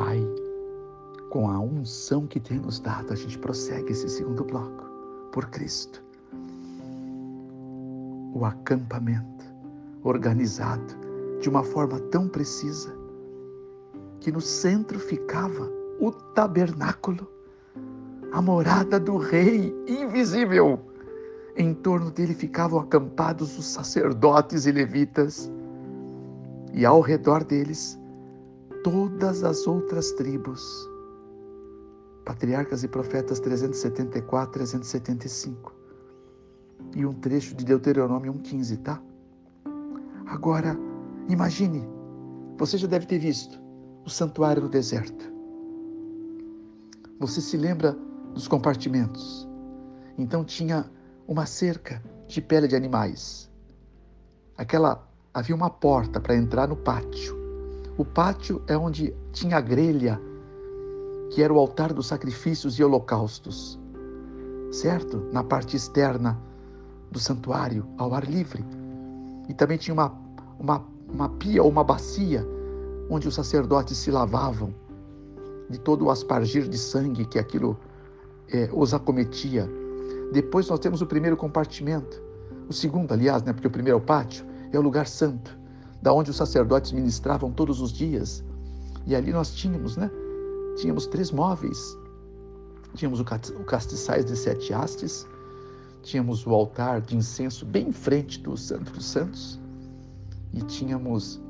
Pai, com a unção que tem nos dado, a gente prossegue esse segundo bloco, por Cristo. O acampamento organizado de uma forma tão precisa que no centro ficava o tabernáculo, a morada do Rei invisível. Em torno dele ficavam acampados os sacerdotes e levitas, e ao redor deles todas as outras tribos. Patriarcas e Profetas 374, 375. E um trecho de Deuteronômio 1,15, tá? Agora, imagine, você já deve ter visto o santuário no deserto. Você se lembra dos compartimentos? Então tinha uma cerca de pele de animais. Aquela havia uma porta para entrar no pátio. O pátio é onde tinha a grelha, que era o altar dos sacrifícios e holocaustos. Certo? Na parte externa do santuário, ao ar livre. E também tinha uma, uma, uma pia ou uma bacia onde os sacerdotes se lavavam de todo o aspargir de sangue que aquilo é, os acometia. Depois nós temos o primeiro compartimento, o segundo, aliás, né, porque o primeiro é o pátio, é o lugar santo, da onde os sacerdotes ministravam todos os dias. E ali nós tínhamos, né? Tínhamos três móveis. Tínhamos o castiçais de sete hastes, tínhamos o altar de incenso bem em frente do Santo dos Santos e tínhamos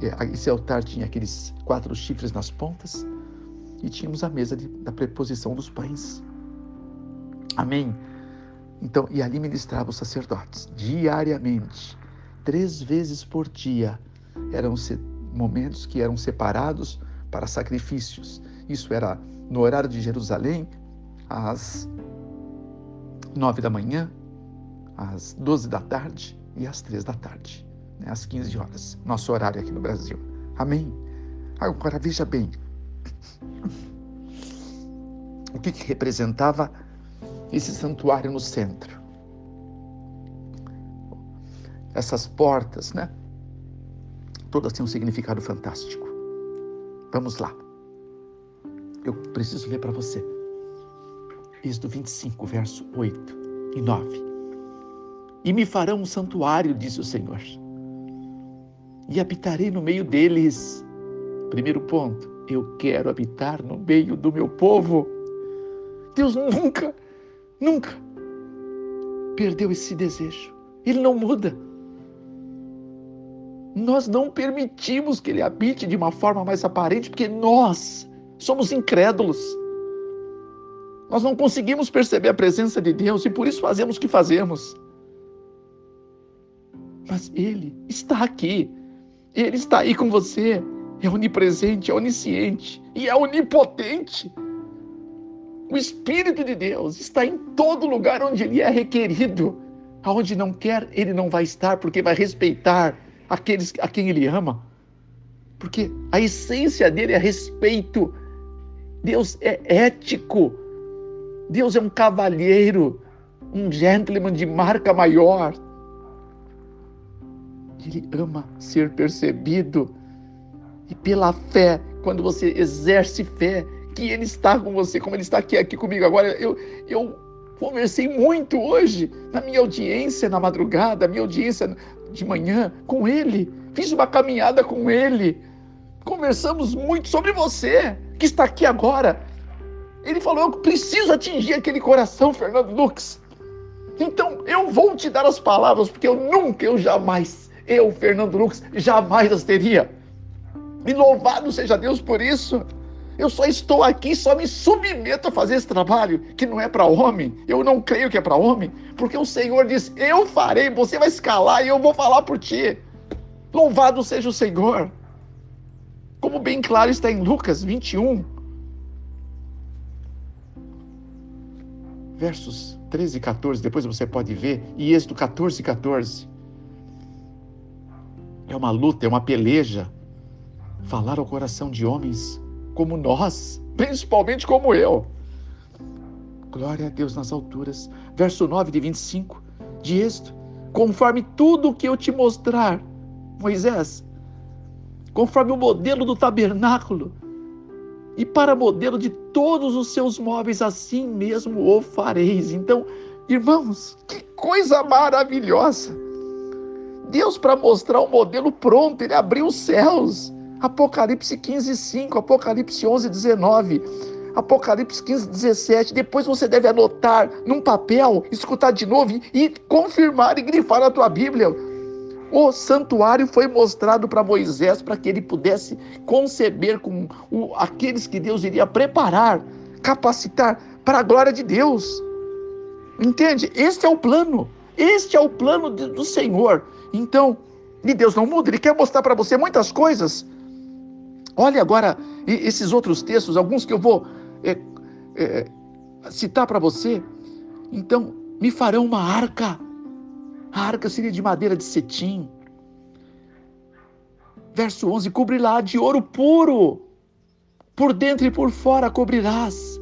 é, esse altar tinha aqueles quatro chifres nas pontas e tínhamos a mesa de, da preposição dos pães. Amém? Então, e ali ministravam os sacerdotes diariamente, três vezes por dia. Eram momentos que eram separados para sacrifícios. Isso era no horário de Jerusalém, às nove da manhã, às doze da tarde e às três da tarde né, às 15 horas, nosso horário aqui no Brasil. Amém? Agora veja bem, o que, que representava esse santuário no centro? Essas portas, né? Todas têm um significado fantástico. Vamos lá. Eu preciso ler para você. Êxodo 25, verso 8 e 9. E me farão um santuário, disse o Senhor e habitarei no meio deles. Primeiro ponto, eu quero habitar no meio do meu povo. Deus nunca, nunca perdeu esse desejo. Ele não muda. Nós não permitimos que ele habite de uma forma mais aparente, porque nós somos incrédulos. Nós não conseguimos perceber a presença de Deus e por isso fazemos o que fazemos. Mas Ele está aqui. Ele está aí com você. É onipresente, é onisciente e é onipotente. O Espírito de Deus está em todo lugar onde ele é requerido. Aonde não quer, ele não vai estar, porque vai respeitar aqueles a quem ele ama. Porque a essência dele é respeito. Deus é ético. Deus é um cavalheiro, um gentleman de marca maior. Ele ama ser percebido. E pela fé, quando você exerce fé, que Ele está com você, como Ele está aqui, aqui comigo agora. Eu, eu conversei muito hoje na minha audiência na madrugada, minha audiência de manhã com Ele. Fiz uma caminhada com Ele. Conversamos muito sobre você que está aqui agora. Ele falou: Eu preciso atingir aquele coração, Fernando Lux. Então eu vou te dar as palavras, porque eu nunca, eu jamais eu, Fernando Lucas, jamais as teria. E louvado seja Deus por isso. Eu só estou aqui, só me submeto a fazer esse trabalho, que não é para homem. Eu não creio que é para homem, porque o Senhor diz: Eu farei, você vai escalar e eu vou falar por ti. Louvado seja o Senhor. Como bem claro está em Lucas 21, versos 13 e 14, depois você pode ver, e Êxodo 14 e 14. É uma luta, é uma peleja. Falar ao coração de homens como nós, principalmente como eu. Glória a Deus nas alturas. Verso 9 de 25 de Êxodo. Conforme tudo o que eu te mostrar, Moisés, conforme o modelo do tabernáculo, e para modelo de todos os seus móveis, assim mesmo o fareis. Então, irmãos, que coisa maravilhosa! Deus, para mostrar o modelo pronto, ele abriu os céus. Apocalipse 15, 5, Apocalipse 11, 19, Apocalipse 15, 17. Depois você deve anotar num papel, escutar de novo e, confirmar e grifar na tua Bíblia. O santuário foi mostrado para Moisés para que ele pudesse conceber com o, aqueles que Deus iria preparar, capacitar para a glória de Deus. Entende? Este é o plano. Este é o plano de, do Senhor. Então, e Deus não muda, Ele quer mostrar para você muitas coisas. Olhe agora esses outros textos, alguns que eu vou é, é, citar para você. Então, me farão uma arca a arca seria de madeira de cetim. Verso 11: Cobrirá de ouro puro, por dentro e por fora cobrirás.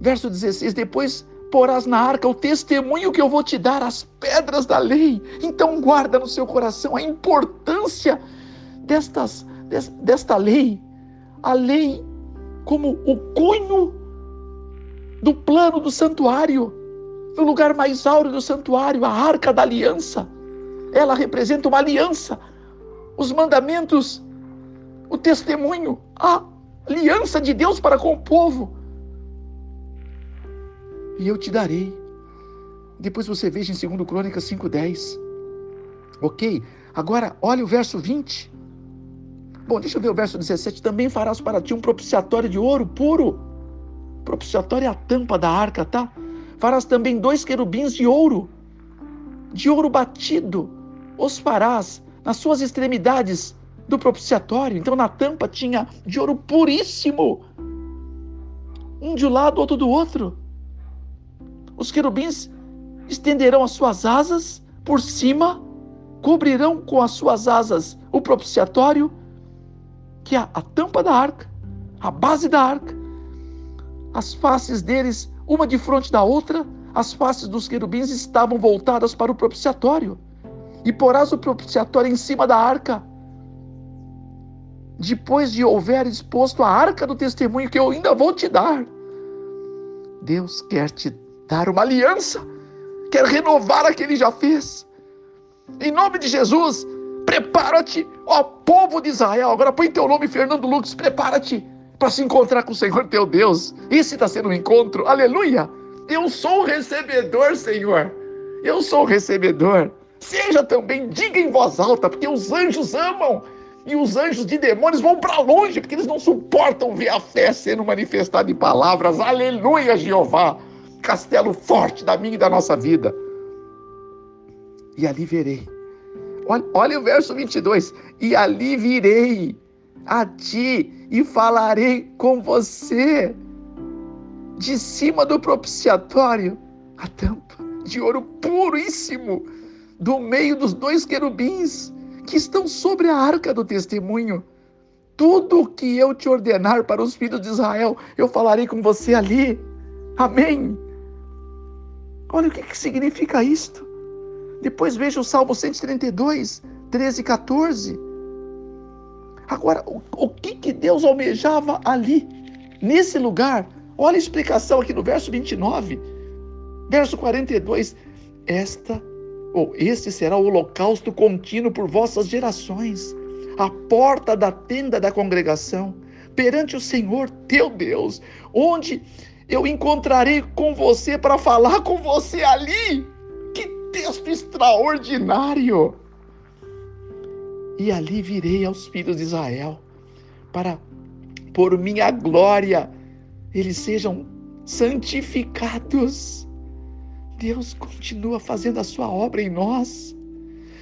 Verso 16: Depois porás na arca o testemunho que eu vou te dar, as pedras da lei. Então guarda no seu coração a importância destas, desta lei. A lei como o cunho do plano do santuário no lugar mais áureo do santuário, a arca da aliança. Ela representa uma aliança, os mandamentos, o testemunho, a aliança de Deus para com o povo. E eu te darei. Depois você veja em 2 Crônicas 5,10. Ok? Agora, olha o verso 20. Bom, deixa eu ver o verso 17. Também farás para ti um propiciatório de ouro puro. Propiciatório é a tampa da arca, tá? Farás também dois querubins de ouro, de ouro batido, os farás nas suas extremidades do propiciatório. Então na tampa tinha de ouro puríssimo, um de um lado, outro do outro. Os querubins estenderão as suas asas por cima, cobrirão com as suas asas o propiciatório, que é a tampa da arca, a base da arca. As faces deles uma de frente da outra, as faces dos querubins estavam voltadas para o propiciatório. E porás o propiciatório em cima da arca. Depois de houver exposto a arca do testemunho que eu ainda vou te dar. Deus quer te dar uma aliança, quer renovar a que ele já fez. Em nome de Jesus, prepara-te, ó povo de Israel. Agora põe teu nome, Fernando Lucas, prepara-te para se encontrar com o Senhor teu Deus. Esse está sendo um encontro, aleluia! Eu sou o recebedor, Senhor. Eu sou o recebedor. Seja também, diga em voz alta, porque os anjos amam e os anjos de demônios vão para longe, porque eles não suportam ver a fé sendo manifestada em palavras. Aleluia, Jeová, castelo forte da minha e da nossa vida. E ali verei. Olha, olha o verso 22. E ali virei a ti e falarei com você. De cima do propiciatório, a tampa de ouro puríssimo, do meio dos dois querubins que estão sobre a arca do testemunho. Tudo o que eu te ordenar para os filhos de Israel, eu falarei com você ali. Amém. Olha o que, que significa isto. Depois veja o Salmo 132, 13 e 14 Agora, o, o que, que Deus almejava ali, nesse lugar? Olha a explicação aqui no verso 29, verso 42. Esta ou este será o holocausto contínuo por vossas gerações, a porta da tenda da congregação, perante o Senhor teu Deus, onde eu encontrarei com você para falar com você ali. Texto extraordinário! e ali virei aos filhos de Israel, para por minha glória eles sejam santificados. Deus continua fazendo a sua obra em nós.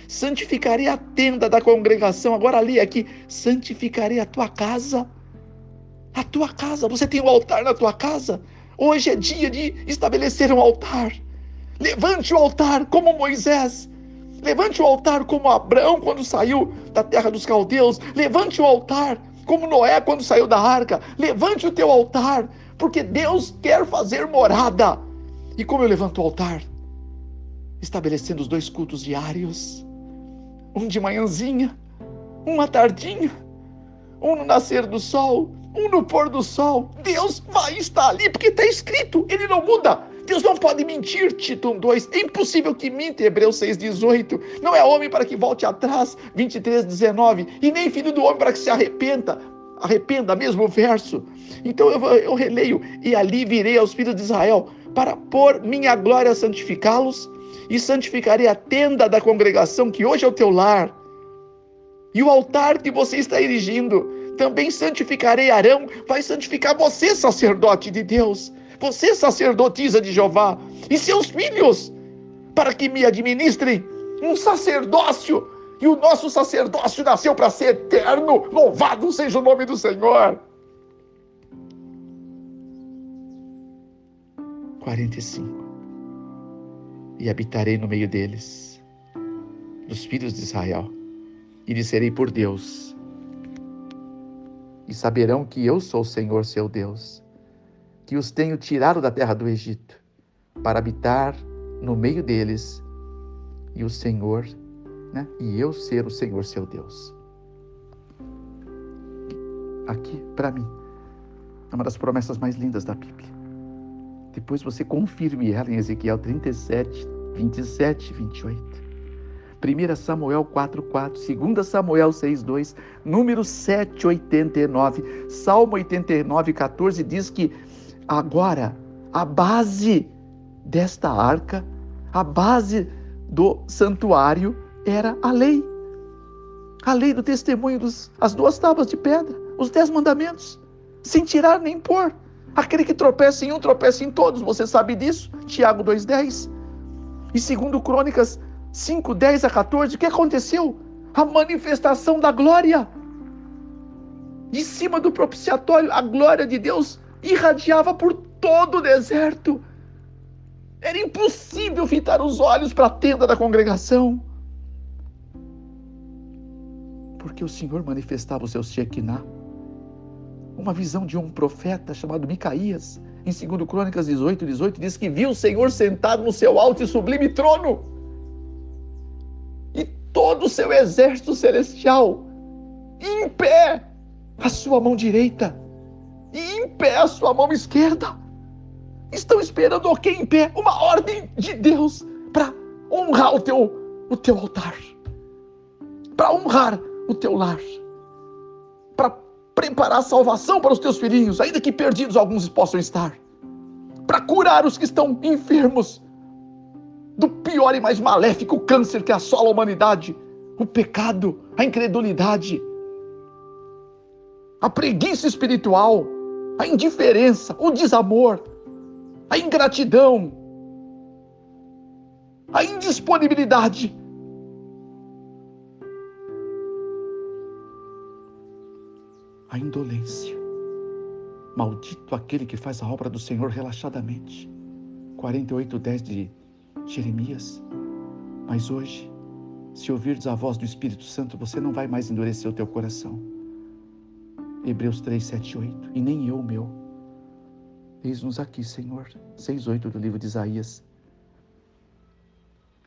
Santificarei a tenda da congregação. Agora ali aqui, santificarei a tua casa. A tua casa, você tem um altar na tua casa? Hoje é dia de estabelecer um altar. Levante o altar como Moisés Levante o altar como Abraão quando saiu da terra dos caldeus. Levante o altar como Noé quando saiu da arca. Levante o teu altar, porque Deus quer fazer morada. E como eu levanto o altar? Estabelecendo os dois cultos diários. Um de manhãzinha, um à tardinha, um no nascer do sol um no pôr do sol. Deus vai estar ali, porque está escrito, ele não muda. Deus não pode mentir, Tito 2. É impossível que minta, Hebreus 6,18. Não é homem para que volte atrás, 23, 19. E nem filho do homem para que se arrependa. Arrependa, mesmo verso. Então eu, eu releio: E ali virei aos filhos de Israel para pôr minha glória a santificá-los, e santificarei a tenda da congregação, que hoje é o teu lar, e o altar que você está erigindo. Também santificarei Arão, vai santificar você, sacerdote de Deus, você, sacerdotisa de Jeová, e seus filhos, para que me administrem um sacerdócio. E o nosso sacerdócio nasceu para ser eterno. Louvado seja o nome do Senhor. 45. E habitarei no meio deles, dos filhos de Israel, e lhes serei por Deus. E saberão que eu sou o Senhor seu Deus, que os tenho tirado da terra do Egito, para habitar no meio deles, e o Senhor, né? E eu ser o Senhor seu Deus. Aqui, para mim, é uma das promessas mais lindas da Bíblia. Depois você confirme ela em Ezequiel 37, 27 e 28. 1 Samuel 4,4, 2 Samuel 6,2, número 7,89, Salmo 89, 14 diz que agora a base desta arca, a base do santuário era a lei. A lei do testemunho, dos, as duas tábuas de pedra, os dez mandamentos, sem tirar nem pôr. Aquele que tropeça em um, tropeça em todos. Você sabe disso? Tiago 2,10. E segundo Crônicas 5, 10 a 14, o que aconteceu? A manifestação da glória. De cima do propiciatório, a glória de Deus irradiava por todo o deserto. Era impossível fitar os olhos para a tenda da congregação. Porque o Senhor manifestava o seu Shekinah uma visão de um profeta chamado Micaías. Em 2 Crônicas 18, 18, diz que viu o Senhor sentado no seu alto e sublime trono. E todo o seu exército celestial em pé, a sua mão direita, e em pé a sua mão esquerda. Estão esperando o que em pé? Uma ordem de Deus para honrar o teu, o teu altar, para honrar o teu lar, para preparar salvação para os teus filhinhos, ainda que perdidos alguns possam estar, para curar os que estão enfermos do pior e mais maléfico câncer que assola a humanidade, o pecado, a incredulidade, a preguiça espiritual, a indiferença, o desamor, a ingratidão, a indisponibilidade a indolência. Maldito aquele que faz a obra do Senhor relaxadamente. 48:10 de Jeremias. Mas hoje, se ouvirdes a voz do Espírito Santo, você não vai mais endurecer o teu coração. Hebreus 3, 7 8. E nem eu meu. Eis-nos aqui, Senhor. 6, 8 do livro de Isaías.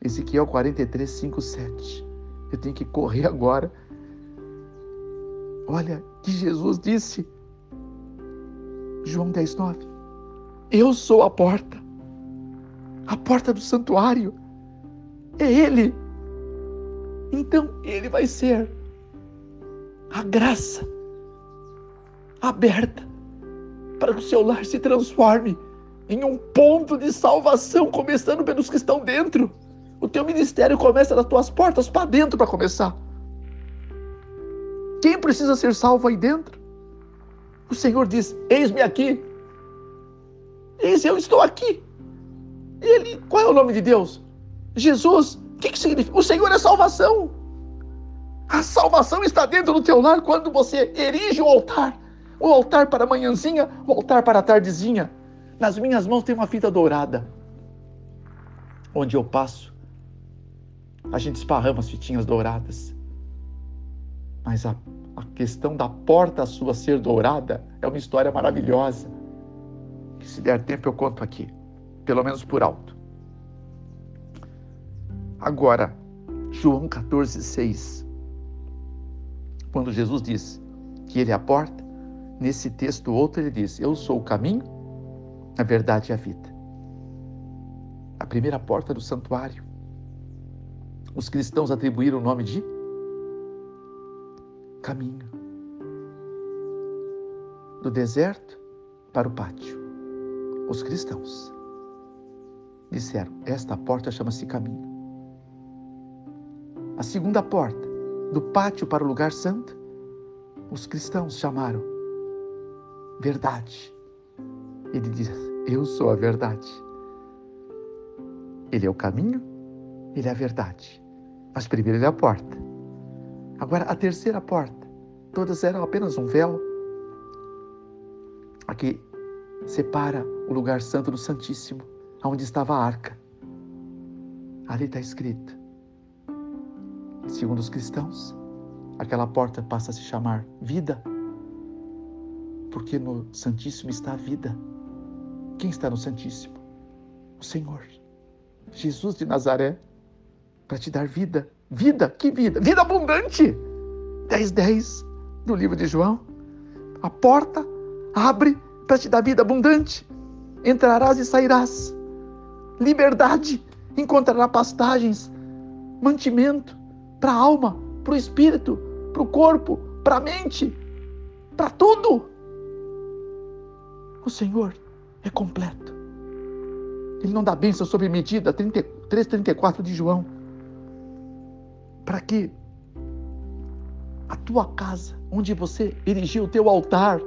Ezequiel 43, 5, 7. Eu tenho que correr agora Olha que Jesus disse, João 10, 9: Eu sou a porta, a porta do santuário, é Ele. Então Ele vai ser a graça aberta para que o seu lar se transforme em um ponto de salvação, começando pelos que estão dentro. O teu ministério começa das tuas portas para dentro para começar. Quem precisa ser salvo aí dentro? O Senhor diz: Eis-me aqui. Eis eu estou aqui. Ele, qual é o nome de Deus? Jesus. O que, que significa? O Senhor é salvação. A salvação está dentro do teu lar quando você erige o altar. O altar para a manhãzinha, o altar para a tardezinha. Nas minhas mãos tem uma fita dourada. Onde eu passo, a gente esparrama as fitinhas douradas. Mas a, a questão da porta sua ser dourada é uma história maravilhosa. Que se der tempo eu conto aqui, pelo menos por alto. Agora, João 14, 6. Quando Jesus diz que Ele é a porta, nesse texto outro ele diz: Eu sou o caminho, a verdade e a vida. A primeira porta do santuário. Os cristãos atribuíram o nome de caminho. Do deserto para o pátio. Os cristãos disseram: Esta porta chama-se caminho. A segunda porta, do pátio para o lugar santo, os cristãos chamaram verdade. Ele diz: Eu sou a verdade. Ele é o caminho, ele é a verdade. Mas primeiro ele é a porta. Agora a terceira porta. Todas eram apenas um véu. Aqui separa o lugar santo do Santíssimo, onde estava a arca. Ali está escrito. Segundo os cristãos, aquela porta passa a se chamar vida porque no Santíssimo está a vida. Quem está no Santíssimo? O Senhor. Jesus de Nazaré, para te dar vida. Vida, que vida? Vida abundante! 10, 10 do livro de João. A porta abre para te dar vida abundante. Entrarás e sairás. Liberdade. Encontrará pastagens, mantimento para a alma, para o espírito, para o corpo, para a mente, para tudo. O Senhor é completo. Ele não dá bênção sob medida, 3,34 de João. Para que a tua casa, onde você erigiu o teu altar,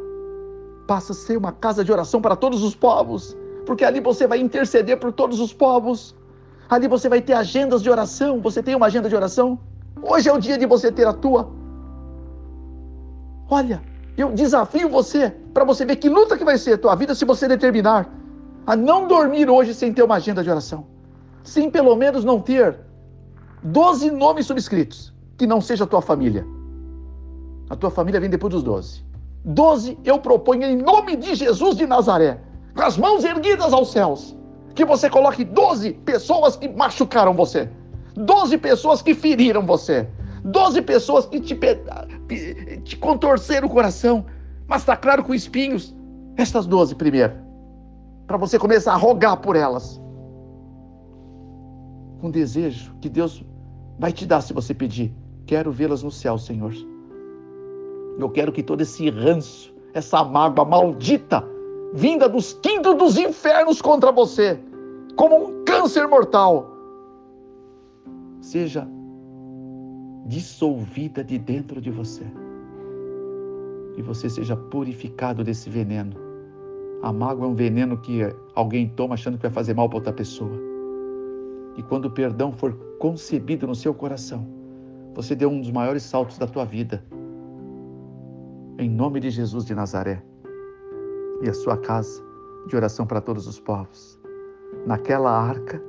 passa a ser uma casa de oração para todos os povos, porque ali você vai interceder por todos os povos. Ali você vai ter agendas de oração. Você tem uma agenda de oração? Hoje é o dia de você ter a tua. Olha, eu desafio você para você ver que luta que vai ser a tua vida se você determinar a não dormir hoje sem ter uma agenda de oração. Sem pelo menos não ter 12 nomes subscritos, que não seja a tua família. A tua família vem depois dos 12. 12 eu proponho em nome de Jesus de Nazaré, com as mãos erguidas aos céus, que você coloque 12 pessoas que machucaram você, 12 pessoas que feriram você, Doze pessoas que te, te contorceram o coração, mas está claro com espinhos. Estas doze primeiro, para você começar a rogar por elas. Com desejo que Deus vai te dar se você pedir. Quero vê-las no céu, Senhor. Eu quero que todo esse ranço, essa mágoa maldita, vinda dos quintos dos infernos contra você, como um câncer mortal, seja dissolvida de dentro de você. E você seja purificado desse veneno. A mágoa é um veneno que alguém toma achando que vai fazer mal para outra pessoa. E quando o perdão for concebido no seu coração, você deu um dos maiores saltos da tua vida. Em nome de Jesus de Nazaré. E a sua casa de oração para todos os povos. Naquela arca,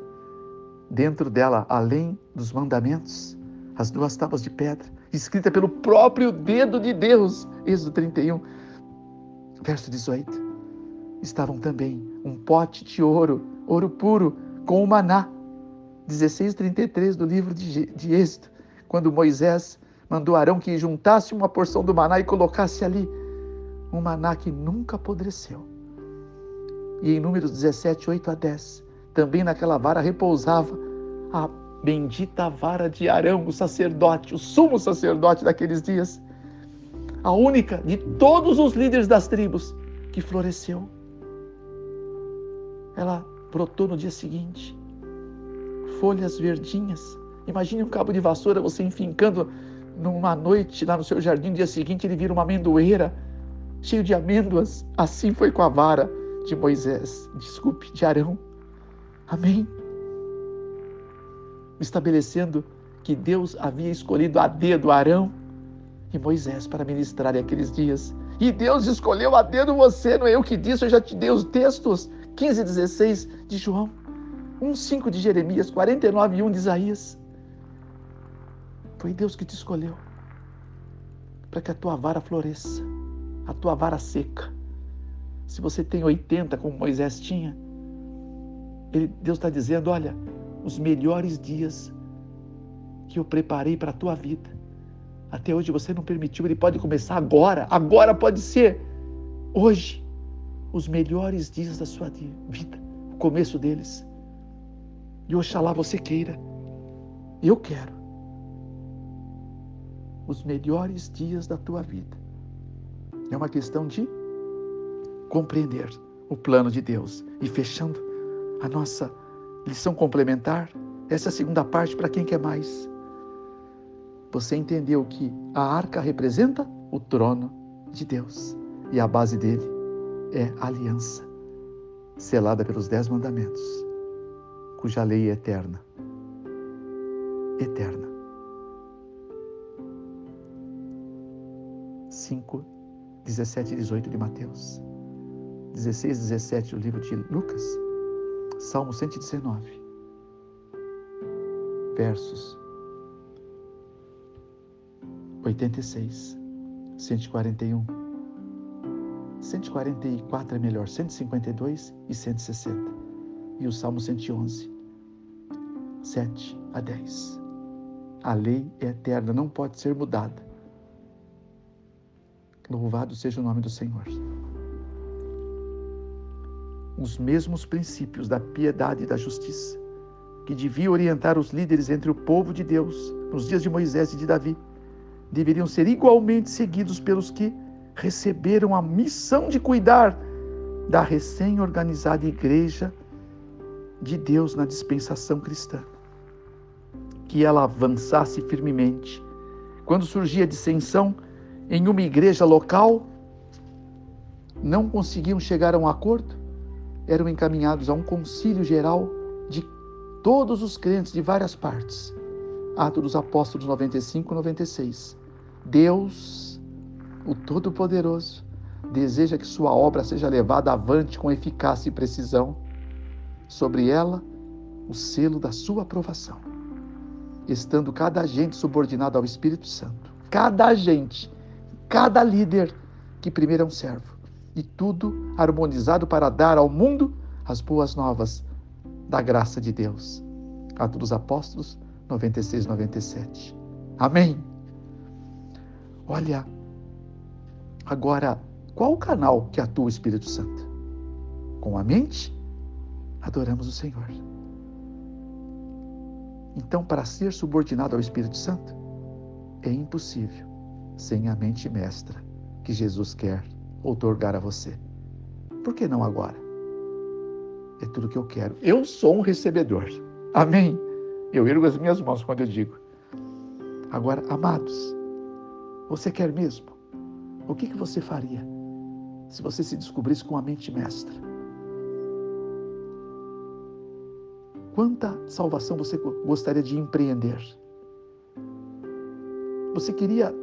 dentro dela, além dos mandamentos, as duas tábuas de pedra, escrita pelo próprio dedo de Deus. Êxodo 31, verso 18. Estavam também um pote de ouro, ouro puro, com o maná. 16:33 do livro de, de Êxodo, quando Moisés mandou Arão que juntasse uma porção do maná e colocasse ali um maná que nunca apodreceu. E em Números 17, 8 a 10, também naquela vara repousava a bendita vara de Arão, o sacerdote, o sumo sacerdote daqueles dias, a única de todos os líderes das tribos que floresceu. Ela brotou no dia seguinte, folhas verdinhas. Imagine um cabo de vassoura você enfincando numa noite lá no seu jardim, no dia seguinte ele vira uma amendoeira cheio de amêndoas. Assim foi com a vara de Moisés, desculpe, de Arão. Amém estabelecendo que Deus havia escolhido a dedo Arão e Moisés para ministrar aqueles dias. E Deus escolheu a dedo você, não é eu que disse, eu já te dei os textos 15 e 16 de João, 1, 5 de Jeremias, 49 e 1 de Isaías. Foi Deus que te escolheu para que a tua vara floresça, a tua vara seca. Se você tem 80, como Moisés tinha, ele, Deus está dizendo: olha, os melhores dias que eu preparei para a tua vida. Até hoje você não permitiu, ele pode começar agora, agora pode ser. hoje os melhores dias da sua vida, o começo deles. E oxalá você queira. Eu quero. Os melhores dias da tua vida. É uma questão de compreender o plano de Deus. E fechando a nossa lição complementar, essa é segunda parte para quem quer mais. Você entendeu que a arca representa o trono de Deus e a base dele é a aliança, selada pelos dez mandamentos, cuja lei é eterna. Eterna. 5, 17 e 18 de Mateus. 16 e 17 do livro de Lucas. Salmo 119. Versos 86, 141, 144 é melhor, 152 e 160. E o Salmo 111, 7 a 10. A lei é eterna, não pode ser mudada. Louvado seja o nome do Senhor. Os mesmos princípios da piedade e da justiça que deviam orientar os líderes entre o povo de Deus nos dias de Moisés e de Davi deveriam ser igualmente seguidos pelos que receberam a missão de cuidar da recém-organizada igreja de Deus na dispensação cristã. Que ela avançasse firmemente. Quando surgia dissensão em uma igreja local, não conseguiam chegar a um acordo, eram encaminhados a um concílio geral de todos os crentes de várias partes. Atos dos Apóstolos 95 e 96. Deus, o Todo-Poderoso, deseja que sua obra seja levada avante com eficácia e precisão. Sobre ela, o selo da sua aprovação. Estando cada agente subordinado ao Espírito Santo. Cada agente, cada líder que primeiro é um servo. E tudo harmonizado para dar ao mundo as boas novas da graça de Deus. Atos dos Apóstolos 96, 97. Amém. Olha, agora, qual o canal que atua o Espírito Santo? Com a mente, adoramos o Senhor. Então, para ser subordinado ao Espírito Santo, é impossível sem a mente mestra que Jesus quer outorgar a você. Por que não agora? É tudo que eu quero. Eu sou um recebedor. Amém? Eu ergo as minhas mãos quando eu digo. Agora, amados, você quer mesmo? O que, que você faria se você se descobrisse com a mente mestra? Quanta salvação você gostaria de empreender? Você queria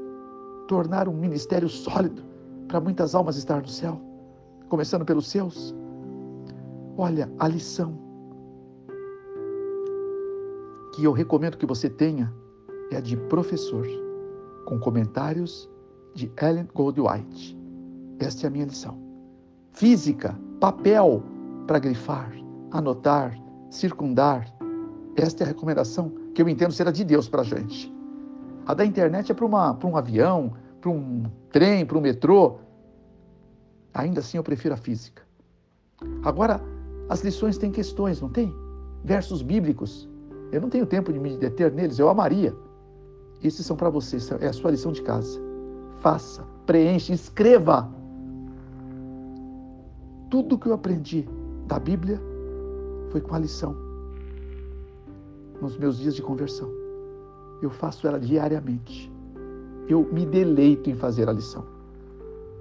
tornar um ministério sólido para muitas almas estar no céu, começando pelos seus? Olha, a lição que eu recomendo que você tenha é a de professor com comentários de Ellen Goldwhite. Esta é a minha lição. Física, papel para grifar, anotar, circundar. Esta é a recomendação que eu entendo ser a de Deus para a gente. A da internet é para um avião, para um trem, para um metrô. Ainda assim eu prefiro a física. Agora, as lições têm questões, não tem? Versos bíblicos. Eu não tenho tempo de me deter neles, eu amaria. Esses são para você, é a sua lição de casa. Faça, preencha, escreva. Tudo que eu aprendi da Bíblia foi com a lição. Nos meus dias de conversão. Eu faço ela diariamente. Eu me deleito em fazer a lição.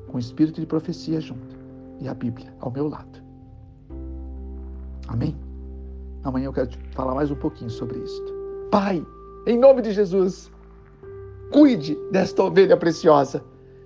Com o espírito de profecia junto e a Bíblia ao meu lado. Amém? Amanhã eu quero te falar mais um pouquinho sobre isso. Pai, em nome de Jesus, Cuide desta ovelha preciosa,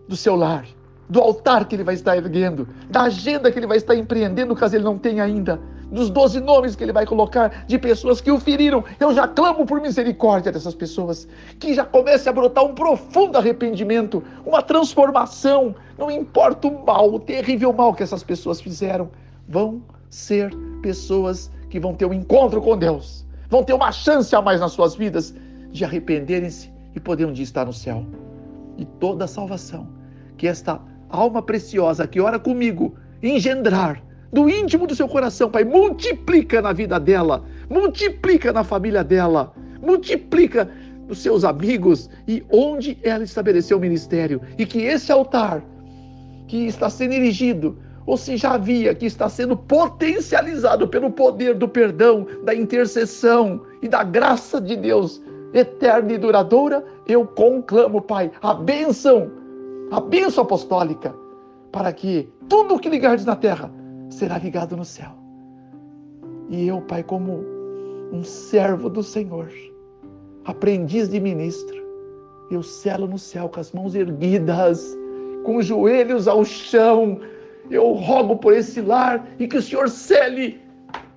do seu lar, do altar que ele vai estar erguendo, da agenda que ele vai estar empreendendo, caso ele não tenha ainda, dos doze nomes que ele vai colocar de pessoas que o feriram. Eu já clamo por misericórdia dessas pessoas, que já comece a brotar um profundo arrependimento, uma transformação. Não importa o mal, o terrível mal que essas pessoas fizeram, vão ser pessoas que vão ter um encontro com Deus, vão ter uma chance a mais nas suas vidas de arrependerem-se e poder um dia estar no céu. E toda a salvação que esta alma preciosa que ora comigo, engendrar do íntimo do seu coração, Pai, multiplica na vida dela, multiplica na família dela, multiplica nos seus amigos e onde ela estabeleceu o ministério. E que esse altar que está sendo erigido, ou se já havia, que está sendo potencializado pelo poder do perdão, da intercessão e da graça de Deus eterna e duradoura, eu conclamo, Pai, a bênção, a bênção apostólica, para que tudo o que ligardes na terra será ligado no céu. E eu, Pai, como um servo do Senhor, aprendiz de ministro, eu selo no céu com as mãos erguidas, com os joelhos ao chão. Eu rogo por esse lar e que o Senhor cele,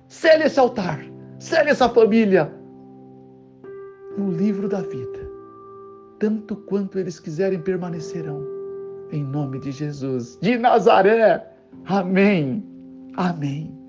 cele esse altar, cele essa família no livro da vida. Tanto quanto eles quiserem permanecerão. Em nome de Jesus de Nazaré. Amém. Amém.